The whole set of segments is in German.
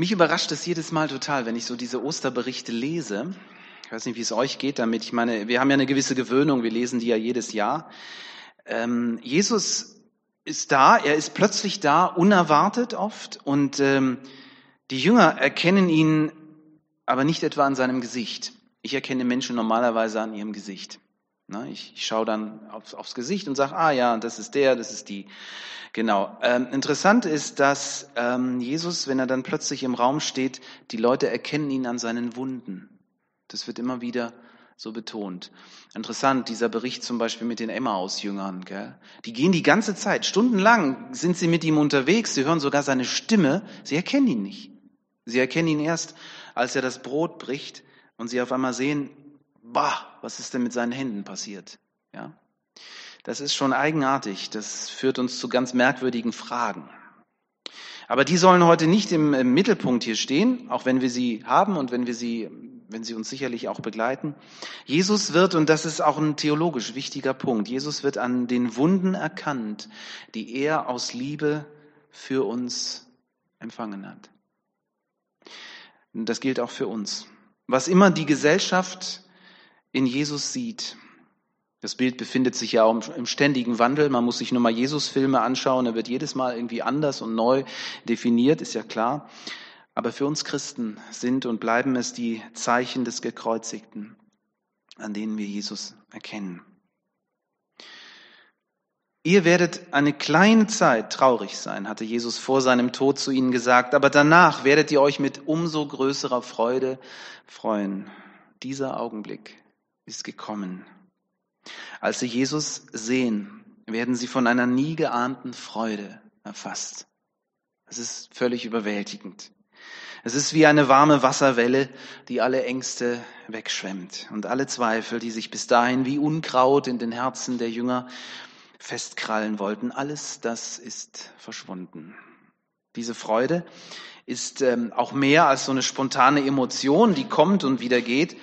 Mich überrascht es jedes Mal total, wenn ich so diese Osterberichte lese. Ich weiß nicht, wie es euch geht damit. Ich meine, wir haben ja eine gewisse Gewöhnung, wir lesen die ja jedes Jahr. Ähm, Jesus ist da, er ist plötzlich da, unerwartet oft, und ähm, die Jünger erkennen ihn aber nicht etwa an seinem Gesicht. Ich erkenne Menschen normalerweise an ihrem Gesicht. Ich, ich schaue dann aufs, aufs Gesicht und sage, ah ja, das ist der, das ist die. Genau. Ähm, interessant ist, dass ähm, Jesus, wenn er dann plötzlich im Raum steht, die Leute erkennen ihn an seinen Wunden. Das wird immer wieder so betont. Interessant, dieser Bericht zum Beispiel mit den Emmaus-Jüngern. Gell? Die gehen die ganze Zeit, stundenlang sind sie mit ihm unterwegs, sie hören sogar seine Stimme, sie erkennen ihn nicht. Sie erkennen ihn erst, als er das Brot bricht und sie auf einmal sehen, bah, was ist denn mit seinen Händen passiert? Ja? Das ist schon eigenartig. Das führt uns zu ganz merkwürdigen Fragen. Aber die sollen heute nicht im, im, Mittelpunkt hier stehen, auch wenn wir sie haben und wenn wir sie, wenn sie uns sicherlich auch begleiten. Jesus wird, und das ist auch ein theologisch wichtiger Punkt, Jesus wird an den Wunden erkannt, die er aus Liebe für uns empfangen hat. Das gilt auch für uns. Was immer die Gesellschaft in Jesus sieht. Das Bild befindet sich ja auch im ständigen Wandel. Man muss sich nur mal Jesus-Filme anschauen. Er wird jedes Mal irgendwie anders und neu definiert, ist ja klar. Aber für uns Christen sind und bleiben es die Zeichen des Gekreuzigten, an denen wir Jesus erkennen. Ihr werdet eine kleine Zeit traurig sein, hatte Jesus vor seinem Tod zu ihnen gesagt, aber danach werdet ihr euch mit umso größerer Freude freuen. Dieser Augenblick ist gekommen. Als sie Jesus sehen, werden sie von einer nie geahnten Freude erfasst. Es ist völlig überwältigend. Es ist wie eine warme Wasserwelle, die alle Ängste wegschwemmt und alle Zweifel, die sich bis dahin wie Unkraut in den Herzen der Jünger festkrallen wollten. Alles das ist verschwunden. Diese Freude ist ähm, auch mehr als so eine spontane Emotion, die kommt und wieder geht,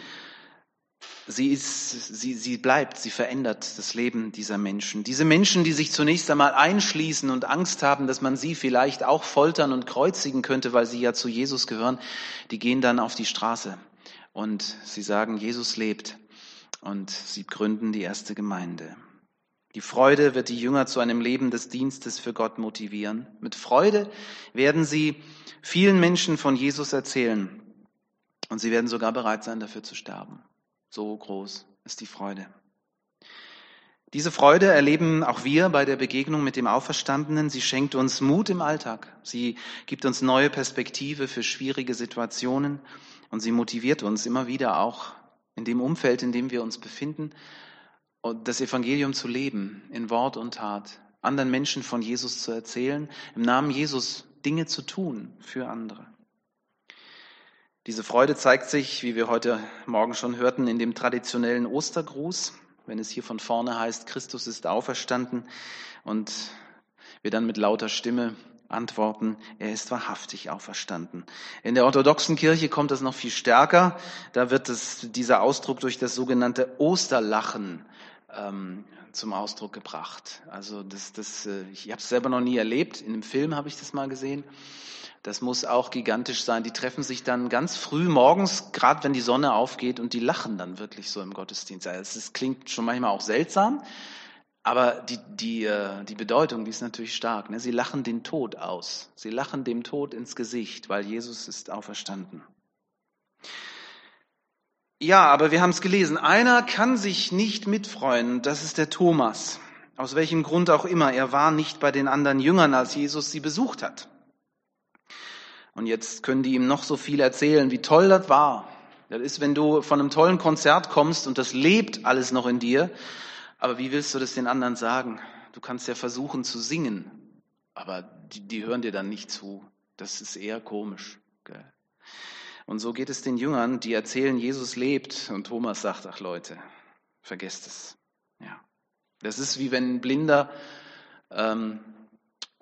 Sie, ist, sie, sie bleibt, sie verändert das Leben dieser Menschen. Diese Menschen, die sich zunächst einmal einschließen und Angst haben, dass man sie vielleicht auch foltern und kreuzigen könnte, weil sie ja zu Jesus gehören, die gehen dann auf die Straße und sie sagen, Jesus lebt und sie gründen die erste Gemeinde. Die Freude wird die Jünger zu einem Leben des Dienstes für Gott motivieren. Mit Freude werden sie vielen Menschen von Jesus erzählen und sie werden sogar bereit sein, dafür zu sterben. So groß ist die Freude. Diese Freude erleben auch wir bei der Begegnung mit dem Auferstandenen. Sie schenkt uns Mut im Alltag. Sie gibt uns neue Perspektive für schwierige Situationen und sie motiviert uns immer wieder auch in dem Umfeld, in dem wir uns befinden, das Evangelium zu leben, in Wort und Tat, anderen Menschen von Jesus zu erzählen, im Namen Jesus Dinge zu tun für andere. Diese Freude zeigt sich, wie wir heute Morgen schon hörten, in dem traditionellen Ostergruß, wenn es hier von vorne heißt, Christus ist auferstanden und wir dann mit lauter Stimme antworten, er ist wahrhaftig auferstanden. In der orthodoxen Kirche kommt das noch viel stärker. Da wird es, dieser Ausdruck durch das sogenannte Osterlachen ähm, zum Ausdruck gebracht. Also das, das, äh, ich habe es selber noch nie erlebt. In einem Film habe ich das mal gesehen. Das muss auch gigantisch sein. Die treffen sich dann ganz früh morgens, gerade wenn die Sonne aufgeht, und die lachen dann wirklich so im Gottesdienst. Also es klingt schon manchmal auch seltsam, aber die, die, äh, die Bedeutung, die ist natürlich stark. Ne? Sie lachen den Tod aus. Sie lachen dem Tod ins Gesicht, weil Jesus ist auferstanden. Ja, aber wir haben es gelesen. Einer kann sich nicht mitfreuen. Das ist der Thomas. Aus welchem Grund auch immer. Er war nicht bei den anderen Jüngern, als Jesus sie besucht hat. Und jetzt können die ihm noch so viel erzählen, wie toll das war. Das ist, wenn du von einem tollen Konzert kommst und das lebt alles noch in dir. Aber wie willst du das den anderen sagen? Du kannst ja versuchen zu singen, aber die, die hören dir dann nicht zu. Das ist eher komisch. Gell? Und so geht es den Jüngern, die erzählen, Jesus lebt. Und Thomas sagt, ach Leute, vergesst es. Ja. Das ist wie wenn ein Blinder ähm,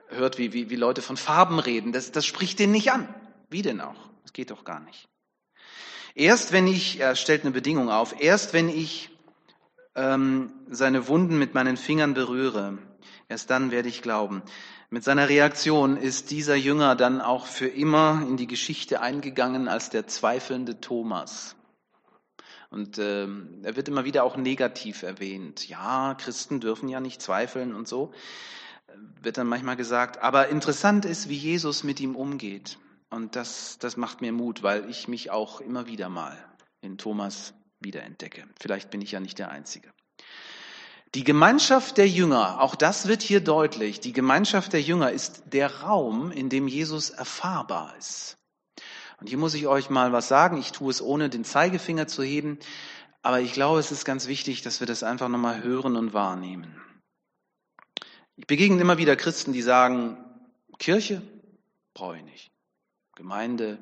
hört, wie, wie, wie Leute von Farben reden. Das, das spricht den nicht an. Wie denn auch? Das geht doch gar nicht. Erst wenn ich, er stellt eine Bedingung auf, erst wenn ich ähm, seine Wunden mit meinen Fingern berühre, erst dann werde ich glauben. Mit seiner Reaktion ist dieser Jünger dann auch für immer in die Geschichte eingegangen als der zweifelnde Thomas. Und ähm, er wird immer wieder auch negativ erwähnt. Ja, Christen dürfen ja nicht zweifeln und so, wird dann manchmal gesagt. Aber interessant ist, wie Jesus mit ihm umgeht. Und das, das macht mir Mut, weil ich mich auch immer wieder mal in Thomas wiederentdecke. Vielleicht bin ich ja nicht der Einzige. Die Gemeinschaft der Jünger, auch das wird hier deutlich, die Gemeinschaft der Jünger ist der Raum, in dem Jesus erfahrbar ist. Und hier muss ich euch mal was sagen. Ich tue es ohne den Zeigefinger zu heben. Aber ich glaube, es ist ganz wichtig, dass wir das einfach nochmal hören und wahrnehmen. Ich begegne immer wieder Christen, die sagen, Kirche brauche ich nicht. Gemeinde,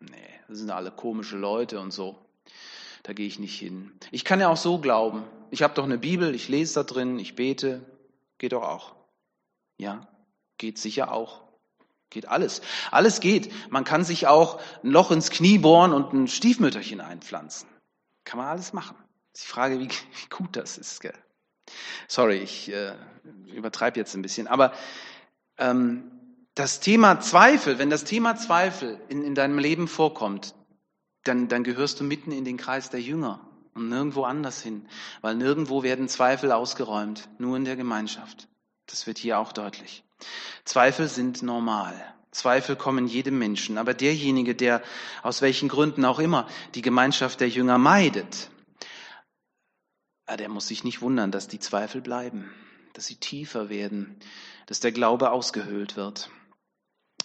nee, das sind alle komische Leute und so. Da gehe ich nicht hin. Ich kann ja auch so glauben. Ich habe doch eine Bibel, ich lese da drin, ich bete. Geht doch auch. Ja, geht sicher auch. Geht alles. Alles geht. Man kann sich auch ein Loch ins Knie bohren und ein Stiefmütterchen einpflanzen. Kann man alles machen. Die Frage, wie, wie gut das ist. Gell? Sorry, ich äh, übertreibe jetzt ein bisschen. Aber ähm, das Thema Zweifel, wenn das Thema Zweifel in, in deinem Leben vorkommt, dann, dann gehörst du mitten in den Kreis der Jünger und nirgendwo anders hin, weil nirgendwo werden Zweifel ausgeräumt, nur in der Gemeinschaft. Das wird hier auch deutlich. Zweifel sind normal. Zweifel kommen jedem Menschen. Aber derjenige, der aus welchen Gründen auch immer die Gemeinschaft der Jünger meidet, ah, der muss sich nicht wundern, dass die Zweifel bleiben, dass sie tiefer werden, dass der Glaube ausgehöhlt wird.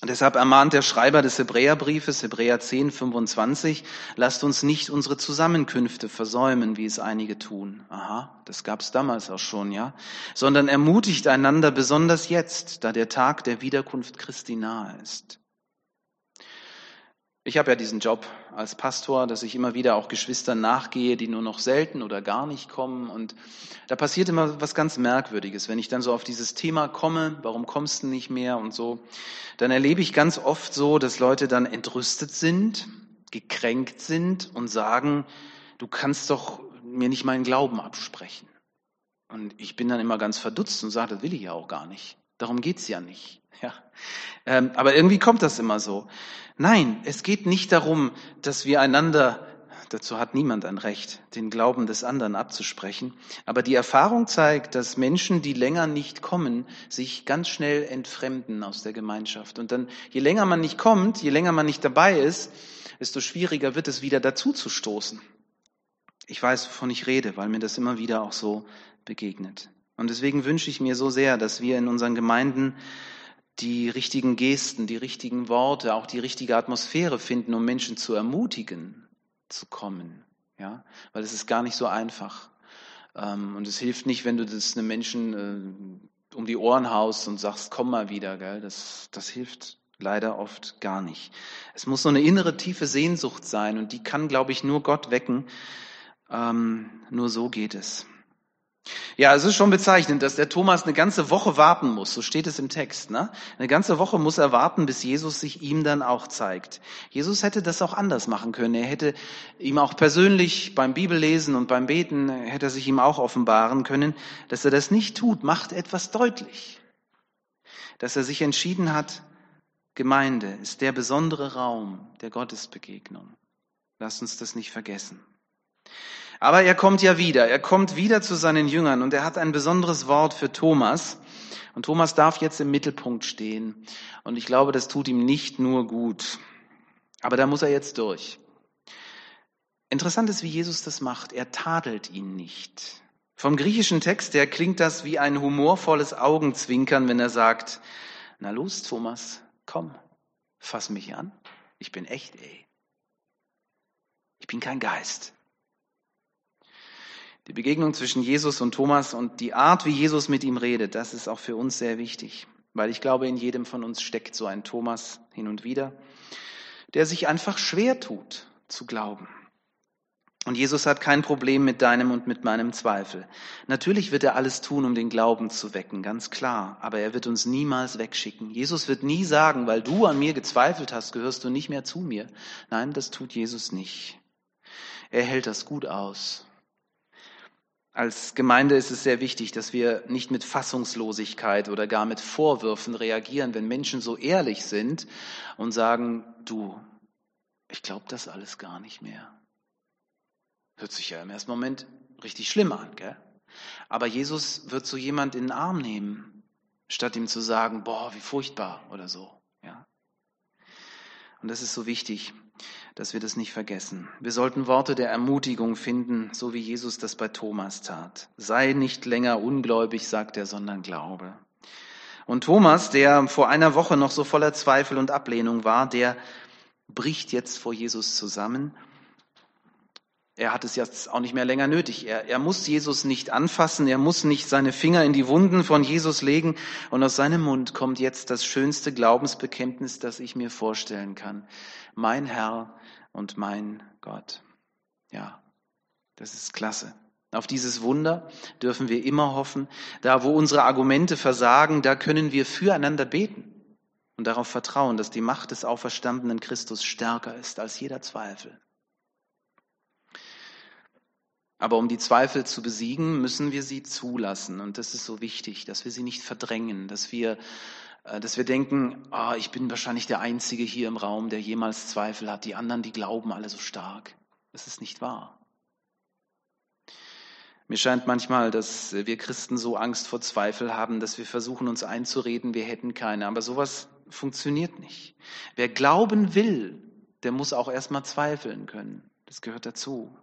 Und deshalb ermahnt der Schreiber des Hebräerbriefes, Hebräer 10, 25, lasst uns nicht unsere Zusammenkünfte versäumen, wie es einige tun. Aha, das gab's damals auch schon, ja. Sondern ermutigt einander besonders jetzt, da der Tag der Wiederkunft Christi nahe ist. Ich habe ja diesen Job als Pastor, dass ich immer wieder auch Geschwistern nachgehe, die nur noch selten oder gar nicht kommen. Und da passiert immer was ganz Merkwürdiges. Wenn ich dann so auf dieses Thema komme, warum kommst du nicht mehr und so, dann erlebe ich ganz oft so, dass Leute dann entrüstet sind, gekränkt sind und sagen, du kannst doch mir nicht meinen Glauben absprechen. Und ich bin dann immer ganz verdutzt und sage, das will ich ja auch gar nicht. Darum geht's ja nicht. Ja. Ähm, aber irgendwie kommt das immer so. Nein, es geht nicht darum, dass wir einander, dazu hat niemand ein Recht, den Glauben des anderen abzusprechen. Aber die Erfahrung zeigt, dass Menschen, die länger nicht kommen, sich ganz schnell entfremden aus der Gemeinschaft. Und dann, je länger man nicht kommt, je länger man nicht dabei ist, desto schwieriger wird es wieder dazu zu stoßen. Ich weiß, wovon ich rede, weil mir das immer wieder auch so begegnet. Und deswegen wünsche ich mir so sehr, dass wir in unseren Gemeinden die richtigen Gesten, die richtigen Worte, auch die richtige Atmosphäre finden, um Menschen zu ermutigen, zu kommen. Ja, weil es ist gar nicht so einfach. Ähm, und es hilft nicht, wenn du das einem Menschen äh, um die Ohren haust und sagst, komm mal wieder, gell? Das, das hilft leider oft gar nicht. Es muss so eine innere tiefe Sehnsucht sein und die kann, glaube ich, nur Gott wecken. Ähm, nur so geht es. Ja, es ist schon bezeichnend, dass der Thomas eine ganze Woche warten muss. So steht es im Text. Ne? Eine ganze Woche muss er warten, bis Jesus sich ihm dann auch zeigt. Jesus hätte das auch anders machen können. Er hätte ihm auch persönlich beim Bibellesen und beim Beten, hätte er sich ihm auch offenbaren können. Dass er das nicht tut, macht etwas deutlich. Dass er sich entschieden hat, Gemeinde ist der besondere Raum der Gottesbegegnung. Lasst uns das nicht vergessen. Aber er kommt ja wieder. Er kommt wieder zu seinen Jüngern und er hat ein besonderes Wort für Thomas. Und Thomas darf jetzt im Mittelpunkt stehen. Und ich glaube, das tut ihm nicht nur gut. Aber da muss er jetzt durch. Interessant ist, wie Jesus das macht. Er tadelt ihn nicht. Vom griechischen Text her klingt das wie ein humorvolles Augenzwinkern, wenn er sagt, na los, Thomas, komm, fass mich an. Ich bin echt, ey. Ich bin kein Geist. Die Begegnung zwischen Jesus und Thomas und die Art, wie Jesus mit ihm redet, das ist auch für uns sehr wichtig, weil ich glaube, in jedem von uns steckt so ein Thomas hin und wieder, der sich einfach schwer tut zu glauben. Und Jesus hat kein Problem mit deinem und mit meinem Zweifel. Natürlich wird er alles tun, um den Glauben zu wecken, ganz klar. Aber er wird uns niemals wegschicken. Jesus wird nie sagen, weil du an mir gezweifelt hast, gehörst du nicht mehr zu mir. Nein, das tut Jesus nicht. Er hält das gut aus. Als Gemeinde ist es sehr wichtig, dass wir nicht mit Fassungslosigkeit oder gar mit Vorwürfen reagieren, wenn Menschen so ehrlich sind und sagen, du, ich glaube das alles gar nicht mehr. Hört sich ja im ersten Moment richtig schlimm an, gell? Aber Jesus wird so jemand in den Arm nehmen, statt ihm zu sagen, boah, wie furchtbar oder so? Und das ist so wichtig dass wir das nicht vergessen. Wir sollten Worte der Ermutigung finden, so wie Jesus das bei Thomas tat. Sei nicht länger ungläubig, sagt er, sondern glaube. Und Thomas, der vor einer Woche noch so voller Zweifel und Ablehnung war, der bricht jetzt vor Jesus zusammen er hat es jetzt auch nicht mehr länger nötig. Er, er muss Jesus nicht anfassen, er muss nicht seine Finger in die Wunden von Jesus legen und aus seinem Mund kommt jetzt das schönste Glaubensbekenntnis, das ich mir vorstellen kann. Mein Herr und mein Gott. Ja, das ist klasse. Auf dieses Wunder dürfen wir immer hoffen. Da, wo unsere Argumente versagen, da können wir füreinander beten und darauf vertrauen, dass die Macht des auferstandenen Christus stärker ist als jeder Zweifel. Aber um die Zweifel zu besiegen, müssen wir sie zulassen. Und das ist so wichtig, dass wir sie nicht verdrängen, dass wir, äh, dass wir denken, ah, ich bin wahrscheinlich der Einzige hier im Raum, der jemals Zweifel hat. Die anderen, die glauben alle so stark. Das ist nicht wahr. Mir scheint manchmal, dass wir Christen so Angst vor Zweifel haben, dass wir versuchen, uns einzureden, wir hätten keine. Aber sowas funktioniert nicht. Wer glauben will, der muss auch erstmal zweifeln können. Das gehört dazu.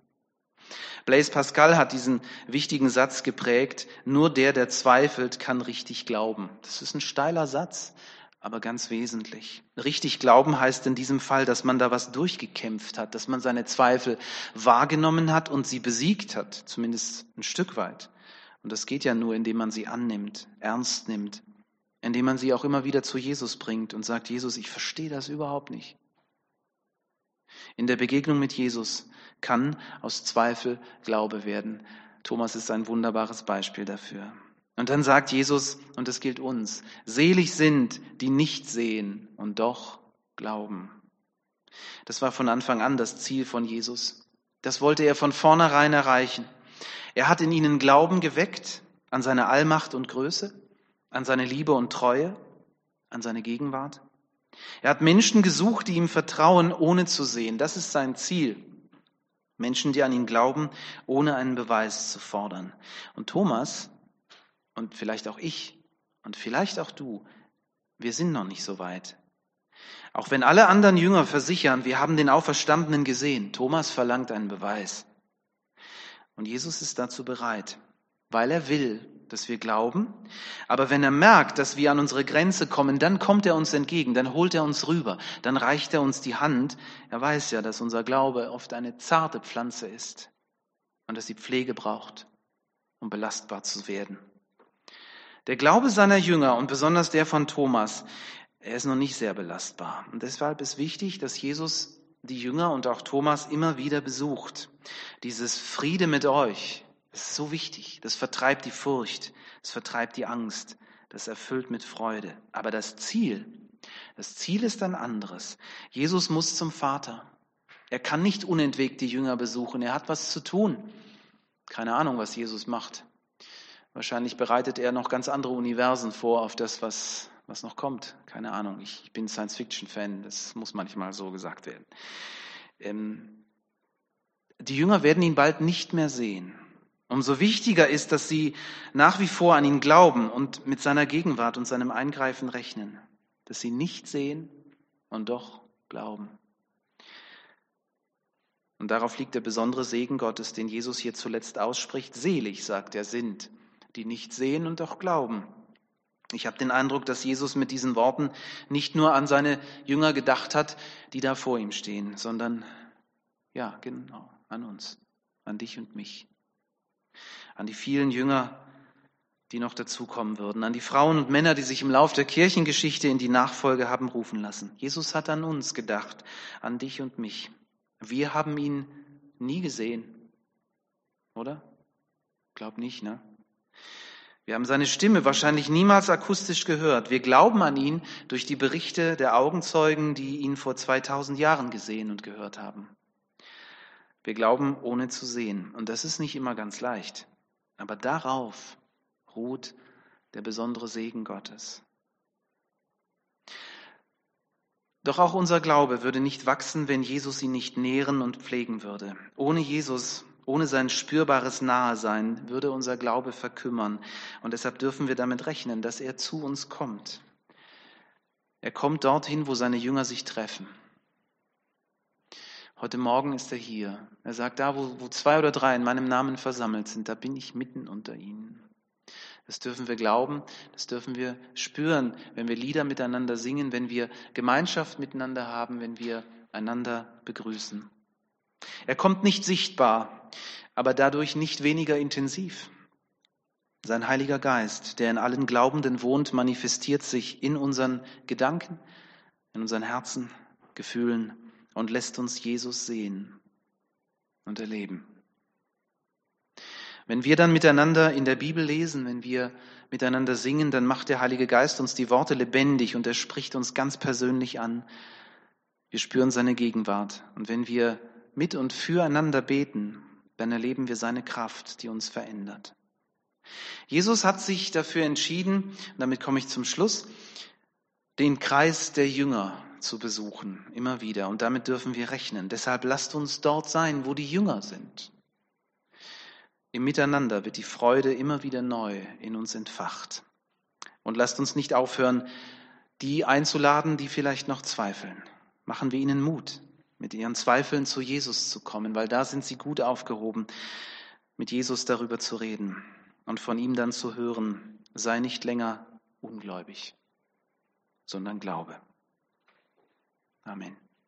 Blaise Pascal hat diesen wichtigen Satz geprägt, nur der, der zweifelt, kann richtig glauben. Das ist ein steiler Satz, aber ganz wesentlich. Richtig glauben heißt in diesem Fall, dass man da was durchgekämpft hat, dass man seine Zweifel wahrgenommen hat und sie besiegt hat, zumindest ein Stück weit. Und das geht ja nur, indem man sie annimmt, ernst nimmt, indem man sie auch immer wieder zu Jesus bringt und sagt, Jesus, ich verstehe das überhaupt nicht. In der Begegnung mit Jesus kann aus Zweifel Glaube werden. Thomas ist ein wunderbares Beispiel dafür. Und dann sagt Jesus, und das gilt uns, selig sind, die nicht sehen und doch glauben. Das war von Anfang an das Ziel von Jesus. Das wollte er von vornherein erreichen. Er hat in ihnen Glauben geweckt an seine Allmacht und Größe, an seine Liebe und Treue, an seine Gegenwart. Er hat Menschen gesucht, die ihm vertrauen, ohne zu sehen. Das ist sein Ziel. Menschen, die an ihn glauben, ohne einen Beweis zu fordern. Und Thomas und vielleicht auch ich und vielleicht auch du, wir sind noch nicht so weit. Auch wenn alle anderen Jünger versichern, wir haben den Auferstandenen gesehen, Thomas verlangt einen Beweis. Und Jesus ist dazu bereit, weil er will, dass wir glauben. Aber wenn er merkt, dass wir an unsere Grenze kommen, dann kommt er uns entgegen, dann holt er uns rüber, dann reicht er uns die Hand. Er weiß ja, dass unser Glaube oft eine zarte Pflanze ist und dass sie Pflege braucht, um belastbar zu werden. Der Glaube seiner Jünger und besonders der von Thomas, er ist noch nicht sehr belastbar. Und deshalb ist wichtig, dass Jesus die Jünger und auch Thomas immer wieder besucht. Dieses Friede mit euch, das ist so wichtig. Das vertreibt die Furcht, das vertreibt die Angst, das erfüllt mit Freude. Aber das Ziel, das Ziel ist ein anderes. Jesus muss zum Vater. Er kann nicht unentwegt die Jünger besuchen. Er hat was zu tun. Keine Ahnung, was Jesus macht. Wahrscheinlich bereitet er noch ganz andere Universen vor auf das, was, was noch kommt. Keine Ahnung. Ich bin Science-Fiction-Fan. Das muss manchmal so gesagt werden. Ähm, die Jünger werden ihn bald nicht mehr sehen. Umso wichtiger ist, dass sie nach wie vor an ihn glauben und mit seiner Gegenwart und seinem Eingreifen rechnen, dass sie nicht sehen und doch glauben. Und darauf liegt der besondere Segen Gottes, den Jesus hier zuletzt ausspricht. Selig, sagt er, sind, die nicht sehen und doch glauben. Ich habe den Eindruck, dass Jesus mit diesen Worten nicht nur an seine Jünger gedacht hat, die da vor ihm stehen, sondern ja, genau, an uns, an dich und mich an die vielen Jünger, die noch dazukommen würden, an die Frauen und Männer, die sich im Lauf der Kirchengeschichte in die Nachfolge haben rufen lassen. Jesus hat an uns gedacht, an dich und mich. Wir haben ihn nie gesehen, oder? Glaub nicht, ne? Wir haben seine Stimme wahrscheinlich niemals akustisch gehört. Wir glauben an ihn durch die Berichte der Augenzeugen, die ihn vor 2000 Jahren gesehen und gehört haben. Wir glauben ohne zu sehen. Und das ist nicht immer ganz leicht. Aber darauf ruht der besondere Segen Gottes. Doch auch unser Glaube würde nicht wachsen, wenn Jesus ihn nicht nähren und pflegen würde. Ohne Jesus, ohne sein spürbares Nahesein würde unser Glaube verkümmern. Und deshalb dürfen wir damit rechnen, dass er zu uns kommt. Er kommt dorthin, wo seine Jünger sich treffen. Heute Morgen ist er hier. Er sagt, da, wo, wo zwei oder drei in meinem Namen versammelt sind, da bin ich mitten unter ihnen. Das dürfen wir glauben, das dürfen wir spüren, wenn wir Lieder miteinander singen, wenn wir Gemeinschaft miteinander haben, wenn wir einander begrüßen. Er kommt nicht sichtbar, aber dadurch nicht weniger intensiv. Sein Heiliger Geist, der in allen Glaubenden wohnt, manifestiert sich in unseren Gedanken, in unseren Herzen, Gefühlen und lässt uns Jesus sehen und erleben. Wenn wir dann miteinander in der Bibel lesen, wenn wir miteinander singen, dann macht der Heilige Geist uns die Worte lebendig und er spricht uns ganz persönlich an. Wir spüren seine Gegenwart. Und wenn wir mit und füreinander beten, dann erleben wir seine Kraft, die uns verändert. Jesus hat sich dafür entschieden, damit komme ich zum Schluss, den Kreis der Jünger zu besuchen, immer wieder. Und damit dürfen wir rechnen. Deshalb lasst uns dort sein, wo die Jünger sind. Im Miteinander wird die Freude immer wieder neu in uns entfacht. Und lasst uns nicht aufhören, die einzuladen, die vielleicht noch zweifeln. Machen wir ihnen Mut, mit ihren Zweifeln zu Jesus zu kommen, weil da sind sie gut aufgehoben, mit Jesus darüber zu reden und von ihm dann zu hören, sei nicht länger ungläubig, sondern glaube. Amén.